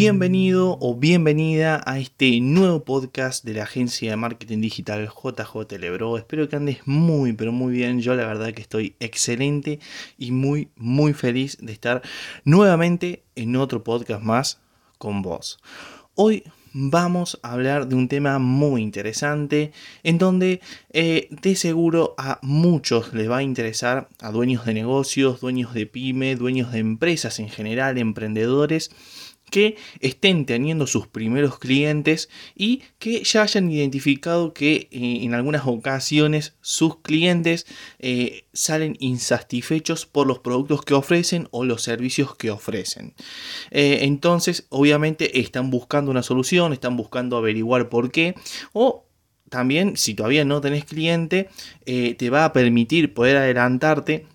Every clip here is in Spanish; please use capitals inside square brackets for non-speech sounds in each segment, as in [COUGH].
Bienvenido o bienvenida a este nuevo podcast de la agencia de marketing digital JJ Lebro. Espero que andes muy, pero muy bien. Yo la verdad que estoy excelente y muy, muy feliz de estar nuevamente en otro podcast más con vos. Hoy vamos a hablar de un tema muy interesante en donde eh, de seguro a muchos les va a interesar, a dueños de negocios, dueños de pyme, dueños de empresas en general, emprendedores que estén teniendo sus primeros clientes y que ya hayan identificado que eh, en algunas ocasiones sus clientes eh, salen insatisfechos por los productos que ofrecen o los servicios que ofrecen. Eh, entonces, obviamente están buscando una solución, están buscando averiguar por qué o también si todavía no tenés cliente, te va a permitir poder adelantarte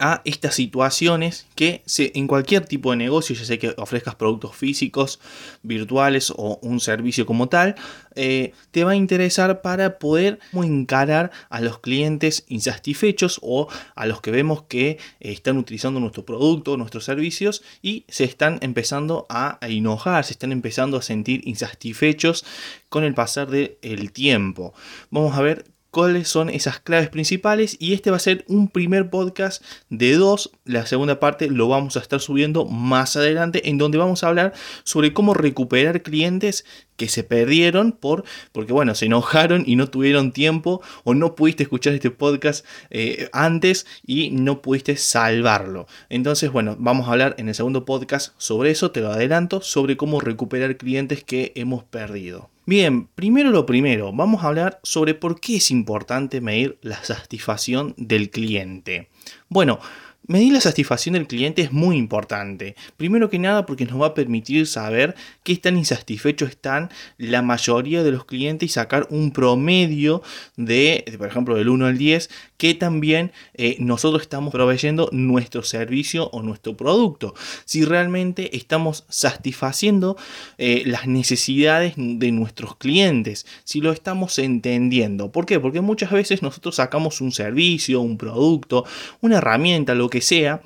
a estas situaciones que en cualquier tipo de negocio, ya sea que ofrezcas productos físicos, virtuales o un servicio como tal, eh, te va a interesar para poder encarar a los clientes insatisfechos o a los que vemos que están utilizando nuestro producto, nuestros servicios y se están empezando a enojar, se están empezando a sentir insatisfechos con el pasar del tiempo. Vamos a ver cuáles son esas claves principales y este va a ser un primer podcast de dos. La segunda parte lo vamos a estar subiendo más adelante en donde vamos a hablar sobre cómo recuperar clientes que se perdieron por porque bueno se enojaron y no tuvieron tiempo o no pudiste escuchar este podcast eh, antes y no pudiste salvarlo entonces bueno vamos a hablar en el segundo podcast sobre eso te lo adelanto sobre cómo recuperar clientes que hemos perdido Bien, primero lo primero, vamos a hablar sobre por qué es importante medir la satisfacción del cliente. Bueno, Medir la satisfacción del cliente es muy importante. Primero que nada porque nos va a permitir saber qué tan insatisfechos están la mayoría de los clientes y sacar un promedio de, por ejemplo, del 1 al 10, que también eh, nosotros estamos proveyendo nuestro servicio o nuestro producto. Si realmente estamos satisfaciendo eh, las necesidades de nuestros clientes, si lo estamos entendiendo. ¿Por qué? Porque muchas veces nosotros sacamos un servicio, un producto, una herramienta, lo que sea.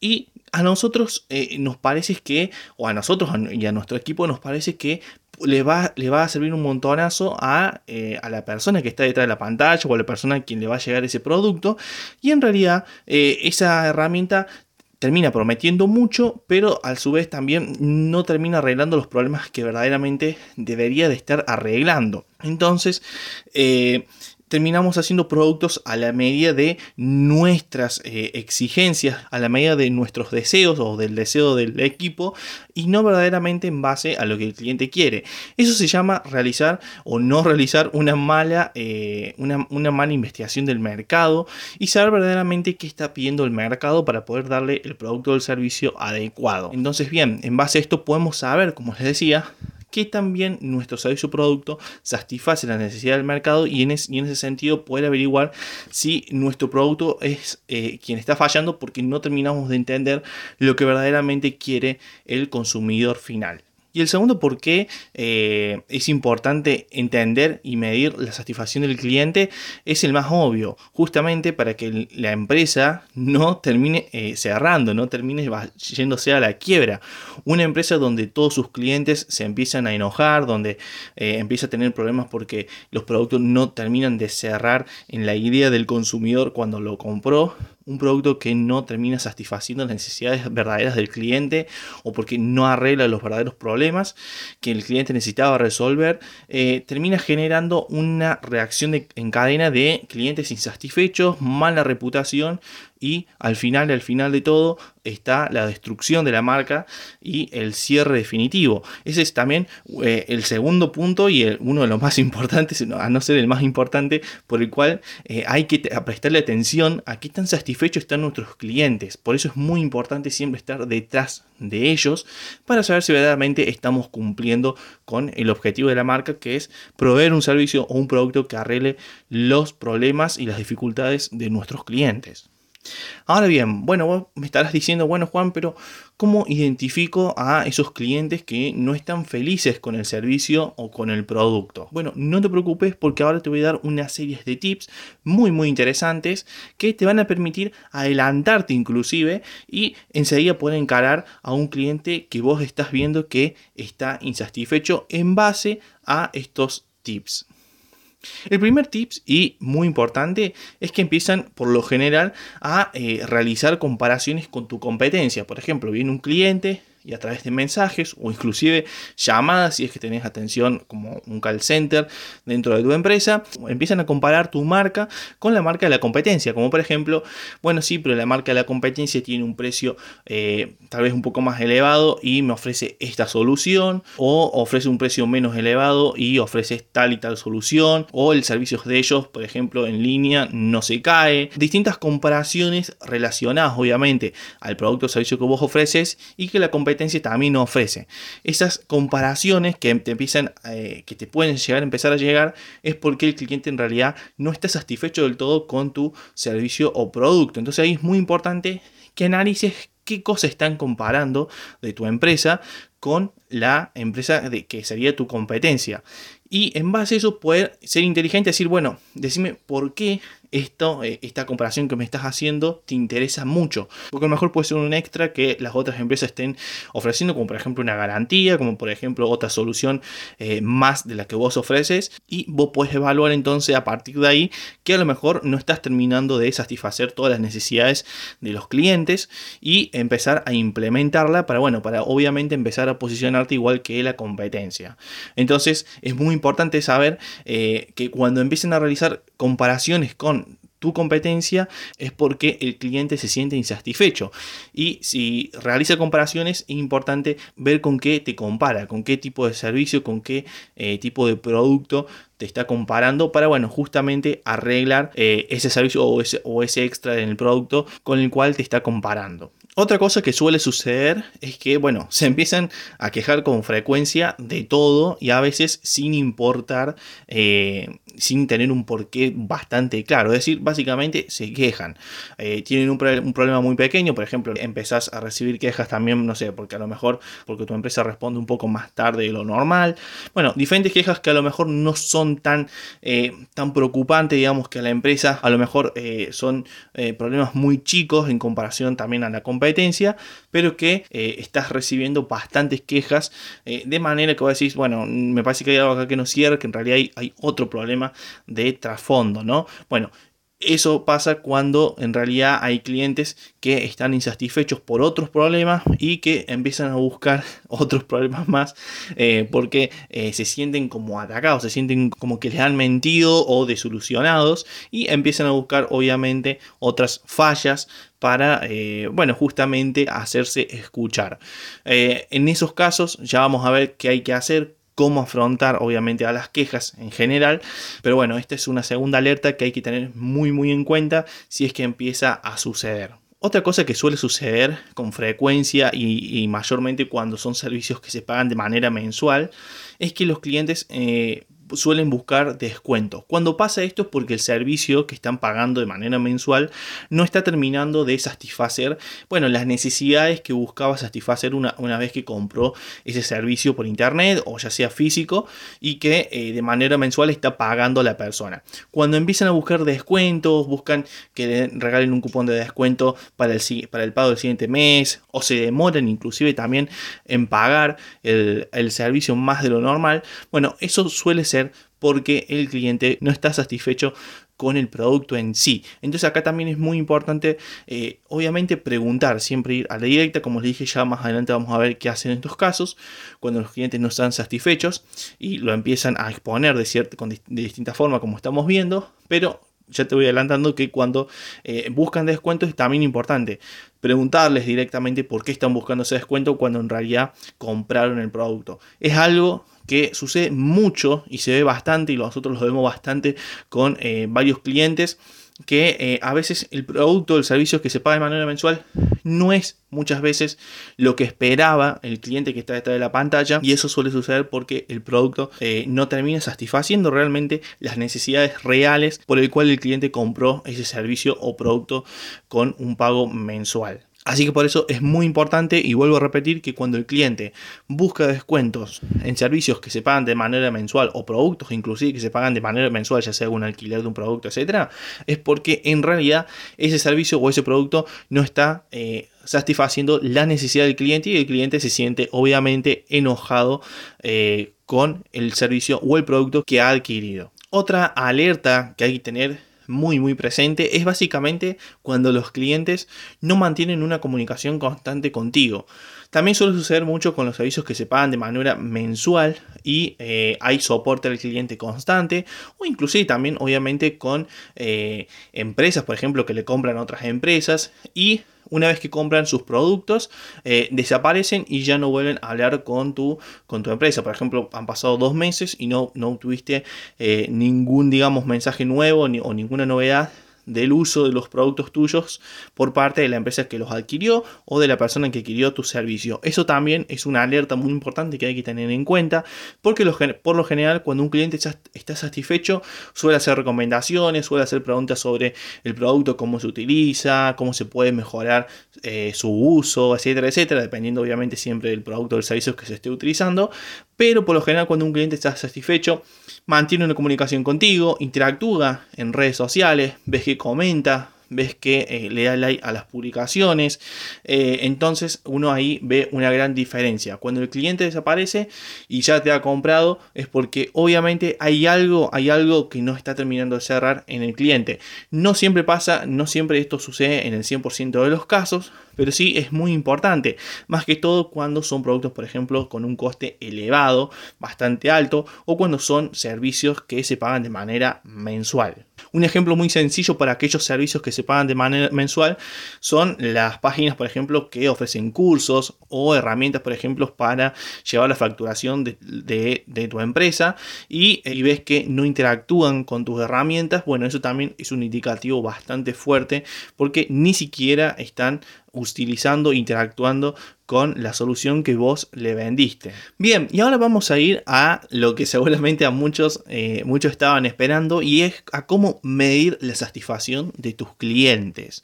Y a nosotros eh, nos parece que, o a nosotros y a nuestro equipo nos parece que le va, le va a servir un montonazo a, eh, a, la persona que está detrás de la pantalla o a la persona a quien le va a llegar ese producto. Y en realidad eh, esa herramienta termina prometiendo mucho, pero a su vez también no termina arreglando los problemas que verdaderamente debería de estar arreglando. Entonces, terminamos haciendo productos a la medida de nuestras eh, exigencias, a la medida de nuestros deseos o del deseo del equipo y no verdaderamente en base a lo que el cliente quiere. Eso se llama realizar o no realizar una mala, eh, una, una mala investigación del mercado y saber verdaderamente qué está pidiendo el mercado para poder darle el producto o el servicio adecuado. Entonces, bien, en base a esto podemos saber, como les decía, que también nuestro servicio o producto satisface la necesidad del mercado y en, ese sentido poder averiguar si nuestro producto es eh, quien está fallando porque no terminamos de entender lo que verdaderamente quiere el consumidor final. Y el segundo, por qué eh, es importante entender y medir la satisfacción del cliente, es el más obvio, justamente para que la empresa no termine eh, cerrando, no termine yéndose a la quiebra. Una empresa donde todos sus clientes se empiezan a enojar, donde eh, empieza a tener problemas porque los productos no terminan de cerrar en la idea del consumidor cuando lo compró, un producto que no termina satisfaciendo las necesidades verdaderas del cliente o porque no arregla los verdaderos problemas que el cliente necesitaba resolver, eh, termina generando una reacción en cadena de clientes insatisfechos, mala reputación y al final, al final de todo, está la destrucción de la marca y el cierre definitivo. Ese es también eh, el segundo punto y uno de los más [LAUGHS] importantes, a no ser el más importante, por el cual eh, hay que prestarle atención a qué tan satisfechos están nuestros clientes. Por eso es muy importante siempre estar detrás de ellos para saber si verdaderamente estamos cumpliendo con el objetivo de la marca, que es proveer un servicio o un producto que arregle los problemas y las dificultades de nuestros clientes. Ahora bien, bueno, vos me estarás diciendo, bueno Juan, pero ¿cómo identifico a esos clientes que no están felices con el servicio o con el producto? Bueno, no te preocupes porque ahora te voy a dar una serie de tips muy muy interesantes que te van a permitir adelantarte inclusive y enseguida poder encarar a un cliente que vos estás viendo que está insatisfecho en base a estos tips. El primer tips, y muy importante, es que empiezan por lo general a eh, realizar comparaciones con tu competencia. Por ejemplo, viene un cliente, y a través de mensajes o inclusive llamadas si es que tenés atención como un call center dentro de tu empresa, empiezan a comparar tu marca con la marca de la competencia, como por ejemplo, bueno sí, pero la marca de la competencia tiene un precio eh, tal vez un poco más elevado y me ofrece esta solución o ofrece un precio menos elevado y ofrece tal y tal solución o el servicio de ellos, por ejemplo, en línea no se cae. Distintas comparaciones relacionadas obviamente al producto o servicio que vos ofreces y que la competencia también ofrece. Esas comparaciones que te empiezan, eh, que te pueden llegar empezar a llegar, es porque el cliente en realidad no está satisfecho del todo con tu servicio o producto. Entonces ahí es muy importante que analices qué cosas están comparando de tu empresa con la empresa de, que sería tu competencia. Y en base a eso poder ser inteligente decir, bueno, decime por qué eh, esta comparación que me estás haciendo te interesa mucho. Porque a lo mejor puede ser un extra que las otras empresas estén ofreciendo, como por ejemplo una garantía, como por ejemplo otra solución eh, más de la que vos ofreces. Y vos puedes evaluar entonces a partir de ahí que a lo mejor no estás terminando de satisfacer todas las necesidades de los clientes y empezar a implementarla para, bueno, para obviamente empezar a posicionarte igual que la competencia. Entonces es muy importante saber eh, que cuando empiecen a realizar comparaciones con tu competencia es porque el cliente se siente insatisfecho. Y si realiza comparaciones, es importante ver con qué te compara, con qué tipo de servicio, con qué eh, tipo de producto te está comparando para, bueno, justamente arreglar eh, ese servicio o ese, o ese extra en el producto con el cual te está comparando. Otra cosa que suele suceder es que, bueno, se empiezan a quejar con frecuencia de todo y a veces sin importar, eh, sin tener un porqué bastante claro. Es decir, básicamente se quejan. Eh, tienen un, problema muy pequeño, por ejemplo, empezás a recibir quejas también, no sé, porque a lo mejor, porque tu empresa responde un poco más tarde de lo normal. Bueno, diferentes quejas que a lo mejor no son tan, eh, tan preocupantes, digamos, que a la empresa a lo mejor son problemas muy chicos en comparación también a la competencia competencia, pero que eh, estás recibiendo bastantes quejas eh, de manera que vos decís, bueno, me parece que hay algo acá que no cierra, que en realidad hay, hay otro problema de trasfondo, ¿no? Bueno, eso pasa cuando en realidad hay clientes que están insatisfechos por otros problemas y que empiezan a buscar [LAUGHS] otros problemas más eh, porque eh, se sienten como atacados, se sienten como que les han mentido o desolucionados y empiezan a buscar obviamente otras fallas para, eh, bueno, justamente hacerse escuchar. en esos casos ya vamos a ver qué hay que hacer, cómo afrontar obviamente a las quejas en general, pero bueno, esta es una segunda alerta que hay que tener muy muy en cuenta si es que empieza a suceder. Otra cosa que suele suceder con frecuencia y, mayormente cuando son servicios que se pagan de manera mensual es que los clientes eh, suelen buscar descuentos. Cuando pasa esto es porque el servicio que están pagando de manera mensual no está terminando de satisfacer, bueno, las necesidades que buscaba satisfacer una, una vez que compró ese servicio por internet o ya sea físico y que eh, de manera mensual está pagando la persona. Cuando empiezan a buscar descuentos, buscan que regalen un cupón de descuento para el, para el pago del siguiente mes o se demoran inclusive también en pagar el, el servicio más de lo normal, bueno, eso suele ser porque el cliente no está satisfecho con el producto en sí. Entonces acá también es muy importante, eh, obviamente, preguntar, siempre ir a la directa, como les dije ya más adelante vamos a ver qué hacen en estos casos, cuando los clientes no están satisfechos y lo empiezan a exponer de, cierta, de distinta forma como estamos viendo, pero ya te voy adelantando que cuando eh, buscan descuentos es también importante preguntarles directamente por qué están buscando ese descuento cuando en realidad compraron el producto. Es algo que sucede mucho y se ve bastante y nosotros lo vemos bastante con eh, varios clientes que eh, a veces el producto o el servicio que se paga de manera mensual no es muchas veces lo que esperaba el cliente que está detrás de la pantalla y eso suele suceder porque el producto eh, no termina satisfaciendo realmente las necesidades reales por el cual el cliente compró ese servicio o producto con un pago mensual. Así que por eso es muy importante y vuelvo a repetir que cuando el cliente busca descuentos en servicios que se pagan de manera mensual o productos inclusive que se pagan de manera mensual, ya sea un alquiler de un producto, etcétera, es porque en realidad ese servicio o ese producto no está eh, satisfaciendo la necesidad del cliente y el cliente se siente obviamente enojado eh, con el servicio o el producto que ha adquirido. Otra alerta que hay que tener muy muy presente es básicamente cuando los clientes no mantienen una comunicación constante contigo. También suele suceder mucho con los servicios que se pagan de manera mensual y eh, hay soporte al cliente constante o inclusive también obviamente con eh, empresas por ejemplo que le compran a otras empresas y una vez que compran sus productos, eh, desaparecen y ya no vuelven a hablar con tu, con tu empresa. Por ejemplo, han pasado dos meses y no, no tuviste eh, ningún, digamos, mensaje nuevo ni, o ninguna novedad del uso de los productos tuyos por parte de la empresa que los adquirió o de la persona que adquirió tu servicio. Eso también es una alerta muy importante que hay que tener en cuenta porque por lo general cuando un cliente está satisfecho suele hacer recomendaciones, suele hacer preguntas sobre el producto, cómo se utiliza, cómo se puede mejorar eh, su uso, etcétera, etcétera, dependiendo obviamente siempre del producto o del servicio que se esté utilizando. Pero por lo general cuando un cliente está satisfecho, mantiene una comunicación contigo, interactúa en redes sociales, ves que comenta, ves que eh, le da like a las publicaciones. Eh, entonces uno ahí ve una gran diferencia. Cuando el cliente desaparece y ya te ha comprado es porque obviamente hay algo, hay algo que no está terminando de cerrar en el cliente. No siempre pasa, no siempre esto sucede en el 100% de los casos, pero sí es muy importante, más que todo cuando son productos, por ejemplo, con un coste elevado, bastante alto, o cuando son servicios que se pagan de manera mensual. Un ejemplo muy sencillo para aquellos servicios que se pagan de manera mensual son las páginas, por ejemplo, que ofrecen cursos o herramientas, por ejemplo, para llevar la facturación de, tu empresa y, y, ves que no interactúan con tus herramientas. Bueno, eso también es un indicativo bastante fuerte porque ni siquiera están utilizando, interactuando con la solución que vos le vendiste. Bien, y ahora vamos a ir a lo que seguramente a muchos, eh, muchos estaban esperando y es a cómo medir la satisfacción de tus clientes.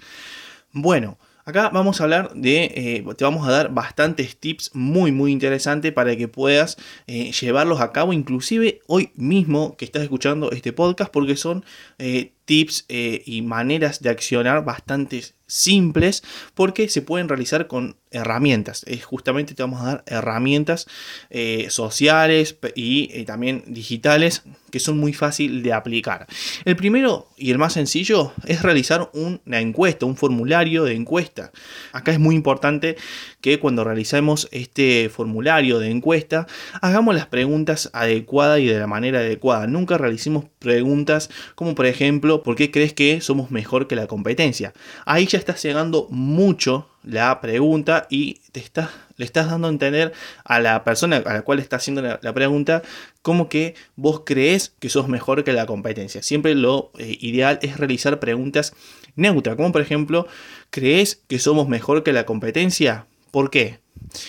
Bueno, Acá vamos a hablar de, eh, te vamos a dar bastantes tips muy muy interesantes para que puedas eh, llevarlos a cabo, inclusive hoy mismo que estás escuchando este podcast, porque son tips y maneras de accionar bastante simples, porque se pueden realizar con herramientas. Es justamente te vamos a dar herramientas eh, sociales y eh, también digitales que son muy fáciles de aplicar. El primero y el más sencillo es realizar una encuesta, un formulario de encuesta. Acá es muy importante que cuando realicemos este formulario de encuesta hagamos las preguntas adecuadas y de la manera adecuada. Nunca realicemos preguntas como por ejemplo, ¿por qué crees que somos mejor que la competencia? Ahí ya estás llegando mucho la pregunta y te estás, le estás dando a entender a la persona a la cual está haciendo la, pregunta como que vos crees que sos mejor que la competencia. Siempre lo eh, ideal es realizar preguntas neutras, como por ejemplo, ¿crees que somos mejor que la competencia? ¿Por qué?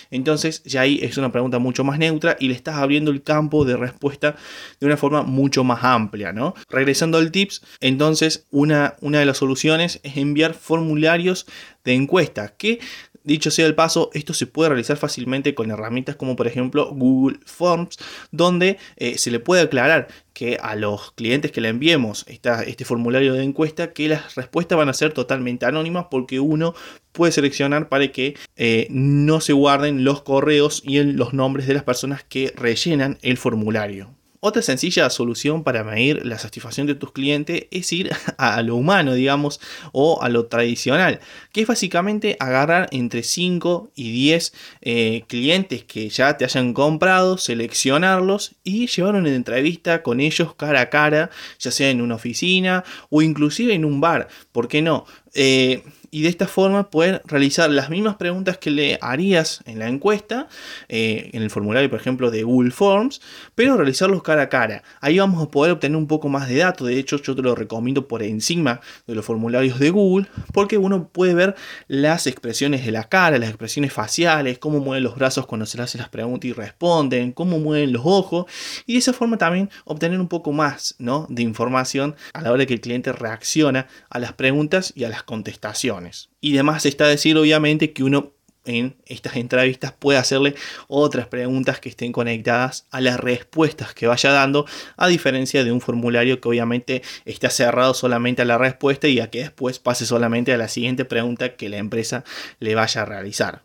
Entonces ya ahí es una pregunta mucho más neutra y le estás abriendo el campo de respuesta de una forma mucho más amplia, ¿no? Regresando al tips, entonces una, una de las soluciones es enviar formularios de encuesta que Dicho sea el paso, esto se puede realizar fácilmente con herramientas como por ejemplo Google Forms, donde eh, se le puede aclarar que a los clientes que le enviemos este formulario de encuesta, que las respuestas van a ser totalmente anónimas porque uno puede seleccionar para que eh, no se guarden los correos y los nombres de las personas que rellenan el formulario. Otra sencilla solución para medir la satisfacción de tus clientes es ir [LAUGHS] a lo humano, digamos, o a lo tradicional, que es básicamente agarrar entre 5 y 10 eh, clientes que ya te hayan comprado, seleccionarlos y llevar una entrevista con ellos cara a cara, ya sea en una oficina o inclusive en un bar, ¿por qué no? Eh, y de esta forma poder realizar las mismas preguntas que le harías en la encuesta, eh, en el formulario por ejemplo de Google Forms, pero realizarlos cara a cara. Ahí vamos a poder obtener un poco más de datos, de hecho yo te lo recomiendo por encima de los formularios de Google, porque uno puede ver las expresiones de la cara, las expresiones faciales, cómo mueven los brazos cuando se le hacen las preguntas y responden, cómo mueven los ojos, y de esa forma también obtener un poco más ¿no? de información a la hora que el cliente reacciona a las preguntas y a las contestaciones. Y demás está decir obviamente que uno en estas entrevistas puede hacerle otras preguntas que estén conectadas a las respuestas que vaya dando, a diferencia de un formulario que obviamente está cerrado solamente a la respuesta y a que después pase solamente a la siguiente pregunta que la empresa le vaya a realizar.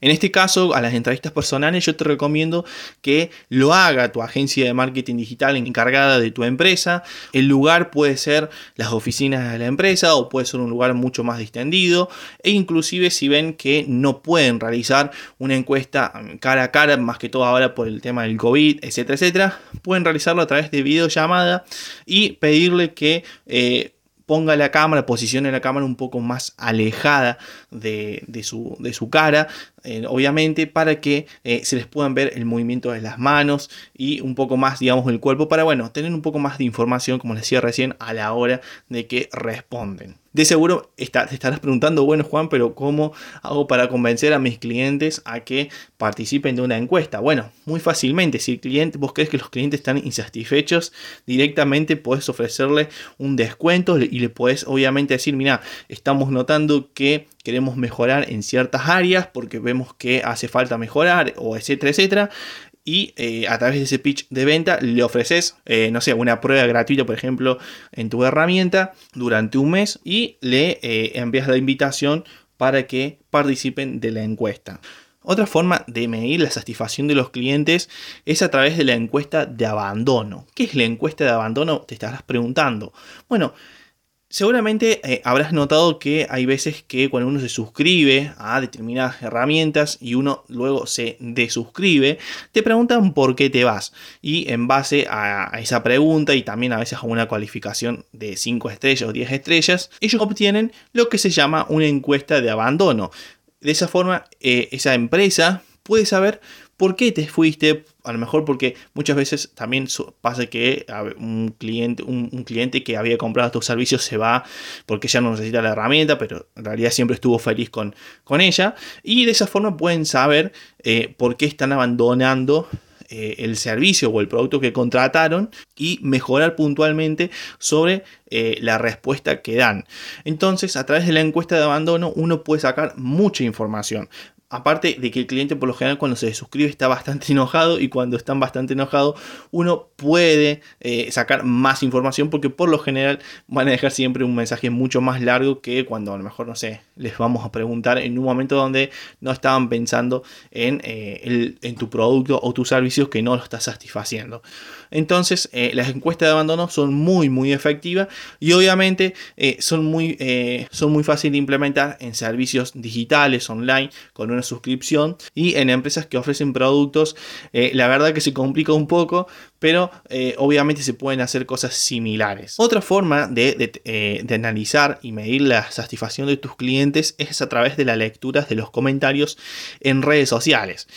En este caso, a las entrevistas personales, yo te recomiendo que lo haga tu agencia de marketing digital encargada de tu empresa. El lugar puede ser las oficinas de la empresa o puede ser un lugar mucho más distendido. E inclusive si ven que no pueden realizar una encuesta cara a cara, más que todo ahora por el tema del COVID, etcétera, etcétera, pueden realizarlo a través de videollamada y pedirle que... Eh, ponga la cámara, posicione la cámara un poco más alejada de, su, de su, cara, eh, obviamente para que eh, se les puedan ver el movimiento de las manos y un poco más, digamos, del cuerpo para, bueno, tener un poco más de información, como les decía recién, a la hora de que responden. De seguro te estarás preguntando, bueno Juan, pero ¿cómo hago para convencer a mis clientes a que participen de una encuesta? Bueno, muy fácilmente, si el cliente, vos crees que los clientes están insatisfechos, directamente puedes ofrecerle un descuento y le puedes obviamente decir, mira, estamos notando que queremos mejorar en ciertas áreas porque vemos que hace falta mejorar o etcétera, etcétera y eh, a través de ese pitch de venta le ofreces, eh, no sé, una prueba gratuita, por ejemplo, en tu herramienta durante un mes y le eh, envías la invitación para que participen de la encuesta. Otra forma de medir la satisfacción de los clientes es a través de la encuesta de abandono. ¿Qué es la encuesta de abandono? Te estarás preguntando. Bueno, Seguramente eh, habrás notado que hay veces que cuando uno se suscribe a determinadas herramientas y uno luego se desuscribe, te preguntan por qué te vas. Y en base a, esa pregunta y también a veces a una cualificación de 5 estrellas o 10 estrellas, ellos obtienen lo que se llama una encuesta de abandono. De esa forma, eh, esa empresa puede saber ¿Por qué te fuiste? A lo mejor porque muchas veces también pasa que un cliente, un, cliente que había comprado tus servicios se va porque ya no necesita la herramienta, pero en realidad siempre estuvo feliz con, con ella. Y de esa forma pueden saber eh, por qué están abandonando eh, el servicio o el producto que contrataron y mejorar puntualmente sobre eh, la respuesta que dan. Entonces, a través de la encuesta de abandono, uno puede sacar mucha información aparte de que el cliente por lo general cuando se suscribe está bastante [LAUGHS] enojado y cuando están bastante enojados uno puede eh, sacar más información porque por lo general van a dejar siempre un mensaje mucho más largo que cuando a lo mejor no sé les vamos a preguntar en un momento donde no estaban pensando en, eh, en tu producto o tus servicios que no lo estás satisfaciendo entonces eh, las encuestas de abandono son muy muy efectivas y obviamente son muy son muy fáciles de implementar en servicios digitales online con una suscripción y en empresas que ofrecen productos eh, la verdad que se complica un poco pero eh, obviamente se pueden hacer cosas similares. Otra forma eh, de, analizar y medir la satisfacción de tus clientes es a través de la lectura de los comentarios en redes sociales.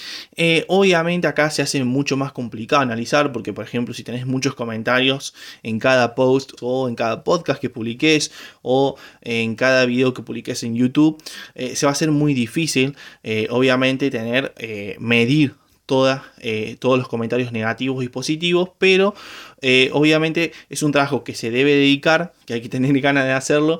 obviamente acá se hace mucho más complicado analizar porque por ejemplo si tenés muchos comentarios en cada post o en cada podcast que publiques o en cada video que publiques en YouTube, se va a hacer muy difícil eh, obviamente tener, eh, eh, todos los comentarios negativos y positivos, pero obviamente es un trabajo que se debe dedicar, que hay que tener [LAUGHS] ganas de hacerlo,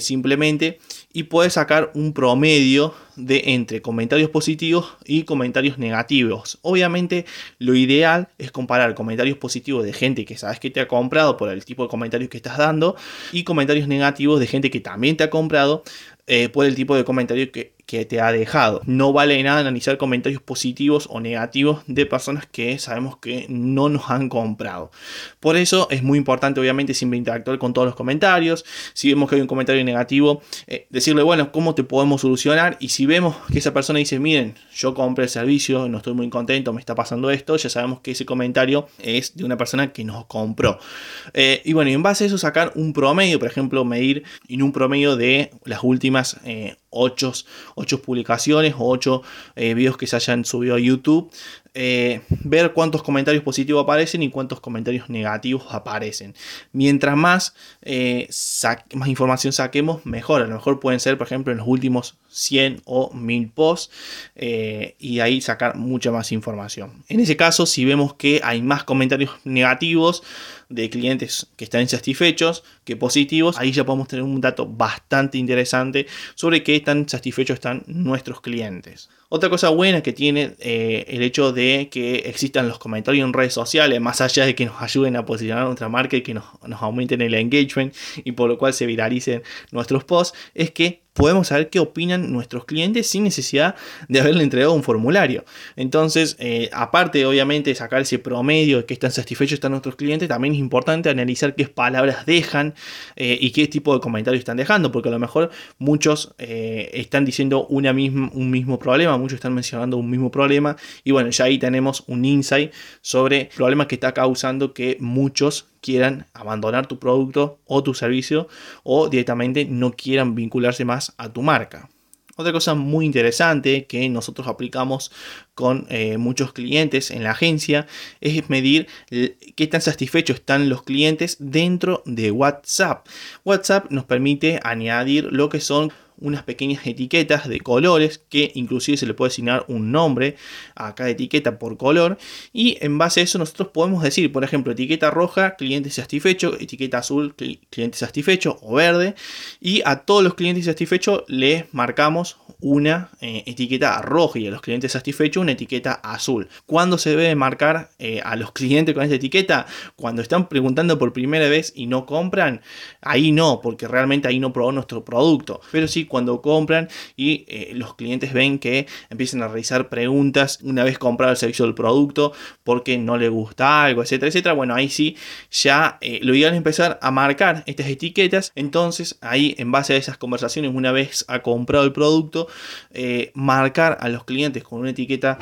simplemente, y puedes sacar un promedio de entre comentarios positivos y comentarios negativos. Obviamente lo ideal es comparar comentarios positivos de gente que sabes que te ha comprado por el tipo de comentarios que estás dando y comentarios negativos de gente que también te ha comprado por el tipo de comentarios que, que te ha dejado. No vale nada analizar comentarios positivos o negativos de personas que sabemos que no nos han comprado. Por eso es muy importante, obviamente, siempre interactuar con todos los comentarios. Si vemos que hay un comentario negativo, eh, decirle, bueno, ¿cómo te podemos solucionar? Y si vemos que esa persona dice, miren, yo compré el servicio, no estoy muy contento, me está pasando esto, ya sabemos que ese comentario es de una persona que nos compró. Eh, y bueno, y en base a eso sacar un promedio, por ejemplo, medir en un promedio de las últimas 8, eh, publicaciones o 8 videos que se hayan subido a YouTube eh, ver cuántos comentarios positivos aparecen y cuántos comentarios negativos aparecen. Mientras más, eh, más información saquemos, mejor. A lo mejor pueden ser, por ejemplo, en los últimos 100 o 1000 posts eh, y ahí sacar mucha más información. En ese caso, si vemos que hay más comentarios negativos de clientes que están insatisfechos que positivos, ahí ya podemos tener un dato bastante interesante sobre qué tan satisfechos están nuestros clientes. Otra cosa buena que tiene eh, el hecho de que existan los comentarios en redes sociales, más allá de que nos ayuden a posicionar nuestra marca y que nos, aumenten el engagement y por lo cual se viralicen nuestros posts, es que podemos saber qué opinan nuestros clientes sin necesidad de haberle entregado un formulario. Entonces, eh, aparte obviamente sacar ese promedio de que están satisfechos están nuestros clientes, también es importante analizar qué palabras dejan eh, y qué tipo de comentarios están dejando, porque a lo mejor muchos eh, están diciendo una misma, un mismo problema, muchos están mencionando un mismo problema y bueno, ya ahí tenemos un insight sobre el problema que está causando que muchos quieran abandonar tu producto o tu servicio o directamente no quieran vincularse más a tu marca. Otra cosa muy interesante que nosotros aplicamos con eh, muchos clientes en la agencia es medir qué tan satisfechos están los clientes dentro de WhatsApp. WhatsApp nos permite añadir lo que son unas pequeñas etiquetas de colores que inclusive se le puede asignar un nombre a cada etiqueta por color y en base a eso nosotros podemos decir, por ejemplo, etiqueta roja, cliente satisfecho, etiqueta azul, cliente satisfecho o verde y a todos los clientes satisfechos les marcamos una eh, etiqueta roja y a los clientes satisfechos una etiqueta azul. ¿Cuándo se debe marcar eh, a los clientes con esta etiqueta? Cuando están preguntando por primera vez y no compran, ahí no, porque realmente ahí no probó nuestro producto. Pero sí cuando compran y eh, los clientes ven que empiezan a realizar preguntas una vez comprado el servicio del producto porque no le gusta algo, etcétera, etcétera. Bueno, ahí sí ya eh, lo ideal es empezar a marcar estas etiquetas. Entonces ahí en base a esas conversaciones, una vez ha comprado el producto, eh, marcar a los clientes con una etiqueta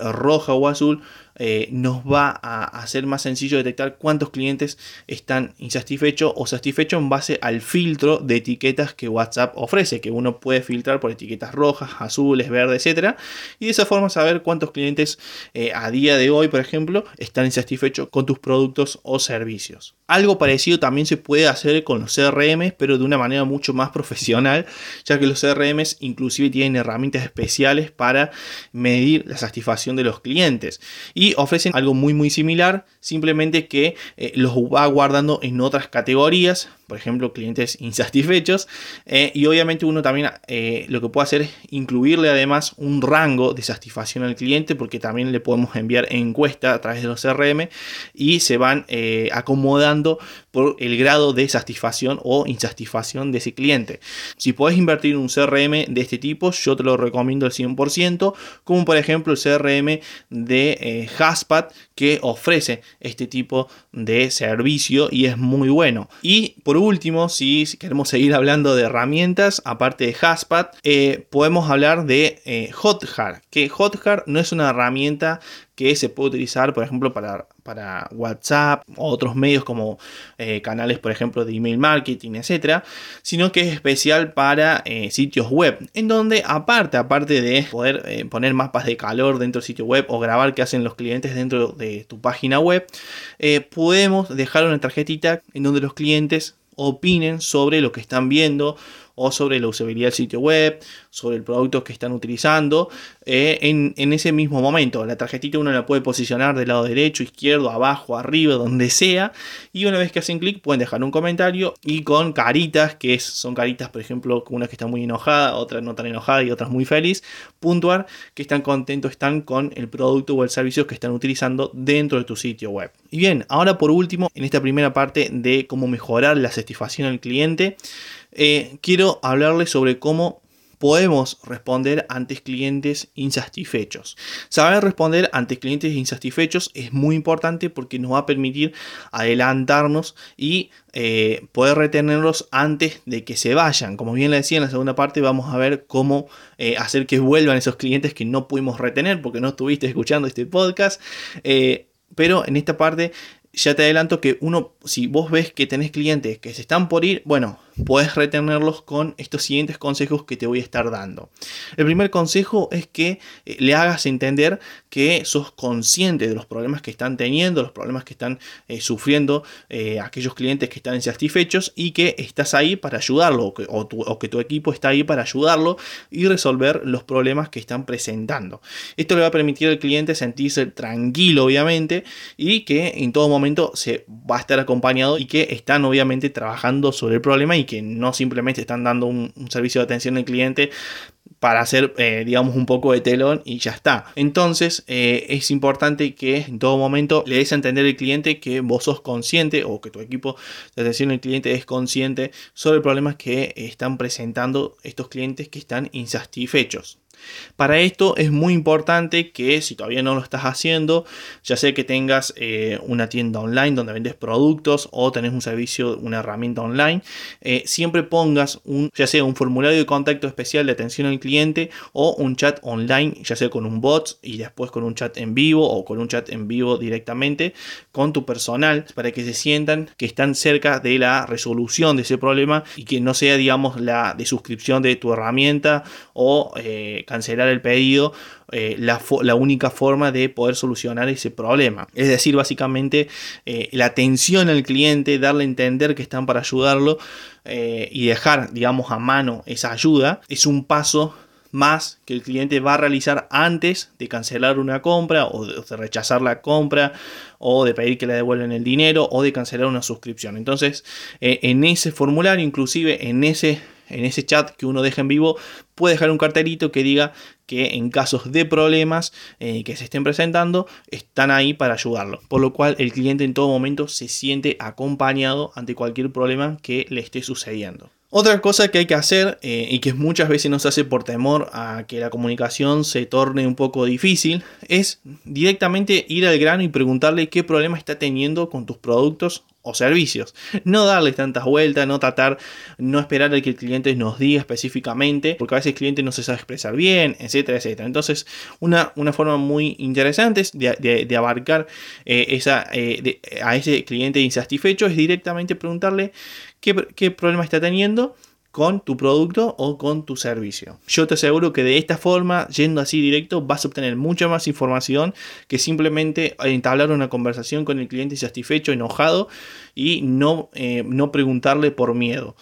roja o azul eh, nos va a hacer más sencillo detectar cuántos clientes están insatisfechos o satisfechos en base al filtro de etiquetas que WhatsApp ofrece, que uno puede filtrar por etiquetas rojas, azules, verdes, etcétera, y de esa forma saber cuántos clientes eh, a día de hoy, por ejemplo, están insatisfechos con tus productos o servicios. Algo parecido también se puede hacer con los CRM, pero de una manera mucho más profesional, ya que los CRM inclusive tienen herramientas especiales para medir la satisfacción de los clientes. Y ofrecen algo muy muy similar, simplemente que eh, los va guardando en otras categorías por ejemplo, clientes [LAUGHS] insatisfechos. Eh, y obviamente uno también eh, lo que puede hacer es incluirle además un rango de satisfacción al cliente, porque también le podemos enviar encuesta a través de los CRM y se van eh, acomodando por el grado de satisfacción o insatisfacción de ese cliente. Si puedes invertir en un CRM de este tipo, yo te lo recomiendo al 100%, como por ejemplo el CRM de Haspat que ofrece este tipo de servicio y es muy bueno. Y por último, si queremos seguir hablando de herramientas, aparte de Haspat, eh, podemos hablar de eh, Hotjar, que Hotjar no es una herramienta que se puede utilizar, por ejemplo, para, WhatsApp o otros medios como eh, canales, por ejemplo, de email marketing, etcétera, sino que es especial para eh, sitios web, en donde aparte, aparte de poder eh, poner mapas de calor dentro del sitio web o grabar qué hacen los clientes dentro de tu página web, podemos dejar una tarjetita en donde los clientes opinen sobre lo que están viendo o sobre la usabilidad del sitio web, sobre el producto que están utilizando eh, en, ese mismo momento. La tarjetita uno la puede posicionar del lado derecho, izquierdo, abajo, arriba, donde sea. Y una vez que hacen clic pueden dejar un comentario y con caritas, que son caritas, por ejemplo, una que está muy enojada, otra no tan enojada y otras muy feliz, puntuar que están contentos, están con el producto o el servicio que están utilizando dentro de tu sitio web. Y bien, ahora por último, en esta primera parte de cómo mejorar la satisfacción al cliente, eh, quiero hablarles sobre cómo podemos responder ante clientes insatisfechos. Saber responder ante clientes insatisfechos es muy importante porque nos va a permitir adelantarnos y eh, poder retenerlos antes de que se vayan. Como bien le decía en la segunda parte, vamos a ver cómo eh, hacer que vuelvan esos clientes que no pudimos retener porque no estuviste escuchando este podcast. Pero en esta parte ya te adelanto que uno, si vos ves que tenés clientes que se están por ir, bueno, puedes retenerlos con estos siguientes consejos que te voy a estar dando. El primer consejo es que eh, le hagas entender que sos consciente de los problemas que están teniendo, los problemas que están eh, sufriendo eh, aquellos clientes que están insatisfechos y que estás ahí para ayudarlo o que, tu equipo está ahí para ayudarlo y resolver los problemas que están presentando. Esto le va a permitir al cliente sentirse tranquilo, obviamente, y que en todo momento se va a estar acompañado y que están obviamente trabajando sobre el problema que no simplemente están dando un, servicio de atención al cliente para hacer, eh, digamos, un poco de telón y ya está. Entonces, eh, es importante que en todo momento le des a entender al cliente que vos sos consciente o que tu equipo de atención al cliente es consciente sobre problemas que están presentando estos clientes que están insatisfechos. Para esto es muy importante que si todavía no lo estás haciendo, ya sea que tengas eh, una tienda online donde vendes productos o tenés un servicio, una herramienta online, eh, siempre pongas un, ya sea un formulario de contacto especial de atención al cliente o un chat online, ya sea con un bot y después con un chat en vivo o con un chat en vivo directamente con tu personal para que se sientan que están cerca de la resolución de ese problema y que no sea, digamos, la de suscripción de tu herramienta o eh, cancelar el pedido eh, la, única forma de poder solucionar ese problema. Es decir, básicamente eh, la atención al cliente, darle a entender que están para ayudarlo eh, y dejar, digamos, a mano esa ayuda, es un paso más que el cliente va a realizar antes de cancelar una compra o de, rechazar la compra o de pedir que le devuelvan el dinero o de cancelar una suscripción. Entonces, en ese formulario, inclusive en ese en ese chat que uno deja en vivo, puede dejar un cartelito que diga que en casos de problemas eh, que se estén presentando, están ahí para ayudarlo. Por lo cual el cliente en todo momento se siente acompañado ante cualquier problema que le esté sucediendo. Otra cosa que hay que hacer eh, y que muchas veces nos hace por temor a que la comunicación se torne un poco difícil es directamente ir al grano y preguntarle qué problema está teniendo con tus productos o servicios. No darle tantas vueltas, no tratar, no esperar a que el cliente nos diga específicamente, porque a veces el cliente no se sabe expresar bien, etcétera, etcétera. Entonces, una, una forma muy interesante de, abarcar eh, esa, eh, a ese cliente insatisfecho es directamente preguntarle qué, qué problema está teniendo con tu producto o con tu servicio. Yo te aseguro que de esta forma, yendo así directo, vas a obtener mucha más información que simplemente entablar una conversación con el cliente satisfecho, enojado y no, eh, no preguntarle por miedo.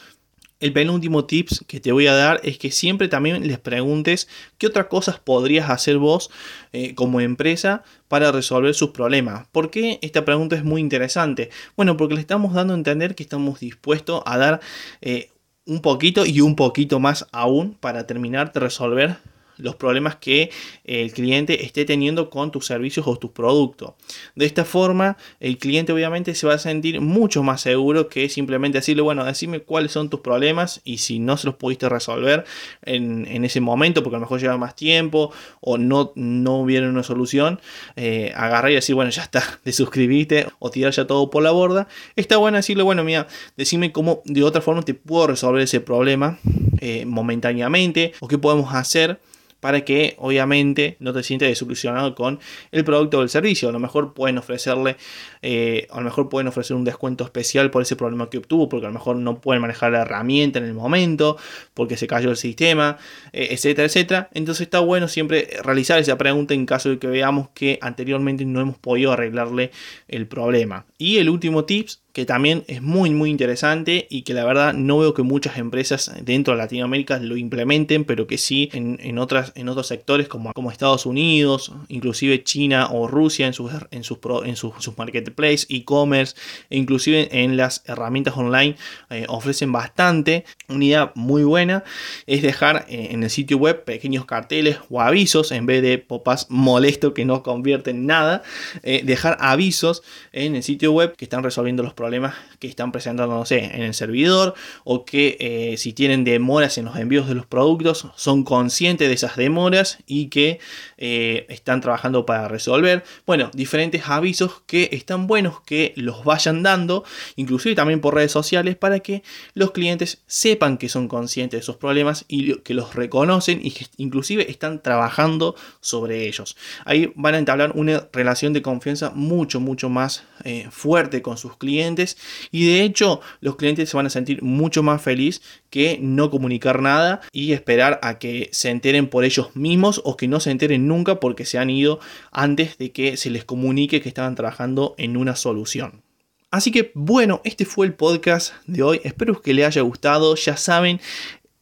El penúltimo tips que te voy a dar es que siempre también les preguntes qué otras cosas podrías hacer vos eh, como empresa para resolver sus problemas. ¿Por qué esta pregunta es muy interesante? Bueno, porque le estamos dando a entender que estamos dispuestos a dar eh, un poquito y un poquito más aún para terminar de resolver los problemas que el cliente esté teniendo con tus servicios o tus productos. De esta forma, el cliente obviamente se va a sentir mucho más seguro que simplemente decirle, bueno, decime cuáles son tus problemas y si no se los pudiste resolver en, ese momento, porque a lo mejor lleva más tiempo o no, no viene una solución, eh, agarrar y decir, bueno, ya está, te suscribiste o tirar ya todo por la borda. Está bueno decirle, bueno, mira, decime cómo de otra forma te puedo resolver ese problema eh, momentáneamente o qué podemos hacer para que obviamente no te sientas desilusionado con el producto o el servicio. A lo mejor pueden ofrecerle, eh, a lo mejor pueden ofrecer un descuento especial por ese problema que obtuvo, porque a lo mejor no pueden manejar la herramienta en el momento, porque se cayó el sistema, eh, etcétera, etcétera. Entonces está bueno siempre realizar esa pregunta en caso de que veamos que anteriormente no hemos podido arreglarle el problema. Y el último tips que también es muy muy interesante y que la verdad no veo que muchas empresas dentro de Latinoamérica lo implementen, pero que sí en, otras, en otros sectores como, como Estados Unidos, inclusive China o Rusia en sus, en sus, en sus, marketplace, e-commerce e inclusive en las herramientas online eh, ofrecen bastante. Una idea muy buena es dejar eh, en el sitio web pequeños carteles o avisos en vez de popas molesto que no convierten en nada, eh, dejar avisos en el sitio web que están resolviendo los problemas que están presentando, no sé, en el servidor o que eh, si tienen demoras en los envíos de los productos, son conscientes de esas demoras y que eh, están trabajando para resolver. Bueno, diferentes avisos que están buenos que los vayan dando, inclusive también por redes sociales, para que los clientes sepan que son conscientes de esos problemas y que los reconocen y que inclusive están trabajando sobre ellos. Ahí van a entablar una relación de confianza mucho, mucho más eh, fuerte con sus clientes y de hecho los clientes se van a sentir mucho más feliz que no comunicar nada y esperar a que se enteren por ellos mismos o que no se enteren nunca porque se han ido antes de que se les comunique que estaban trabajando en una solución. Así que bueno, este fue el podcast de hoy. Espero que les haya gustado. Ya saben,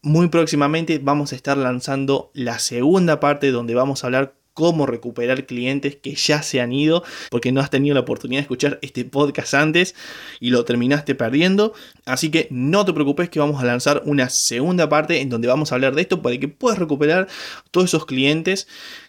muy próximamente vamos a estar lanzando la segunda parte donde vamos a hablar cómo recuperar clientes que ya se han ido porque no has tenido la oportunidad de escuchar este podcast antes y lo terminaste perdiendo. Así que no te preocupes que vamos a lanzar una segunda parte en donde vamos a hablar de esto para que puedas recuperar todos esos clientes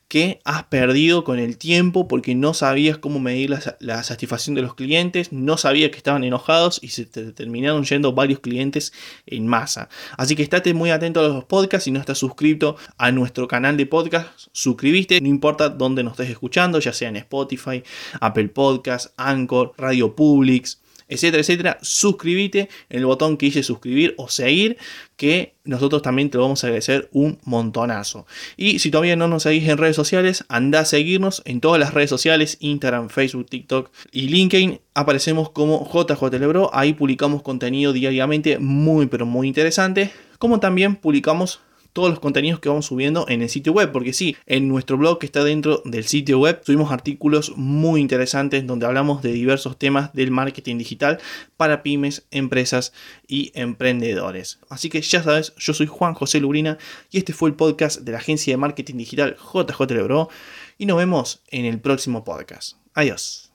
que has perdido con el tiempo porque no sabías cómo medir la, satisfacción de los clientes, no sabías que estaban enojados y se te terminaron yendo varios clientes en masa. Así que estate muy atento a los podcasts, si no estás suscrito a nuestro canal de podcast, suscribiste, no importa dónde nos estés escuchando, ya sea en Spotify, Apple Podcasts, Anchor, Radio Publix etcétera, etcétera, suscríbete en el botón que dice suscribir o seguir, que nosotros también te vamos a agradecer un montonazo. Y si todavía no nos seguís en redes sociales, anda a seguirnos en todas las redes sociales, Instagram, Facebook, TikTok y LinkedIn. Aparecemos como JJ ahí publicamos contenido diariamente muy pero muy interesante, como también publicamos todos los contenidos que vamos subiendo en el sitio web. Porque sí, en nuestro blog que está dentro del sitio web subimos artículos muy interesantes donde hablamos de diversos temas del marketing digital para pymes, empresas y emprendedores. Así que ya sabes, yo soy Juan José Lubrina y este fue el podcast de la agencia de marketing digital JJ Lebro y nos vemos en el próximo podcast. Adiós.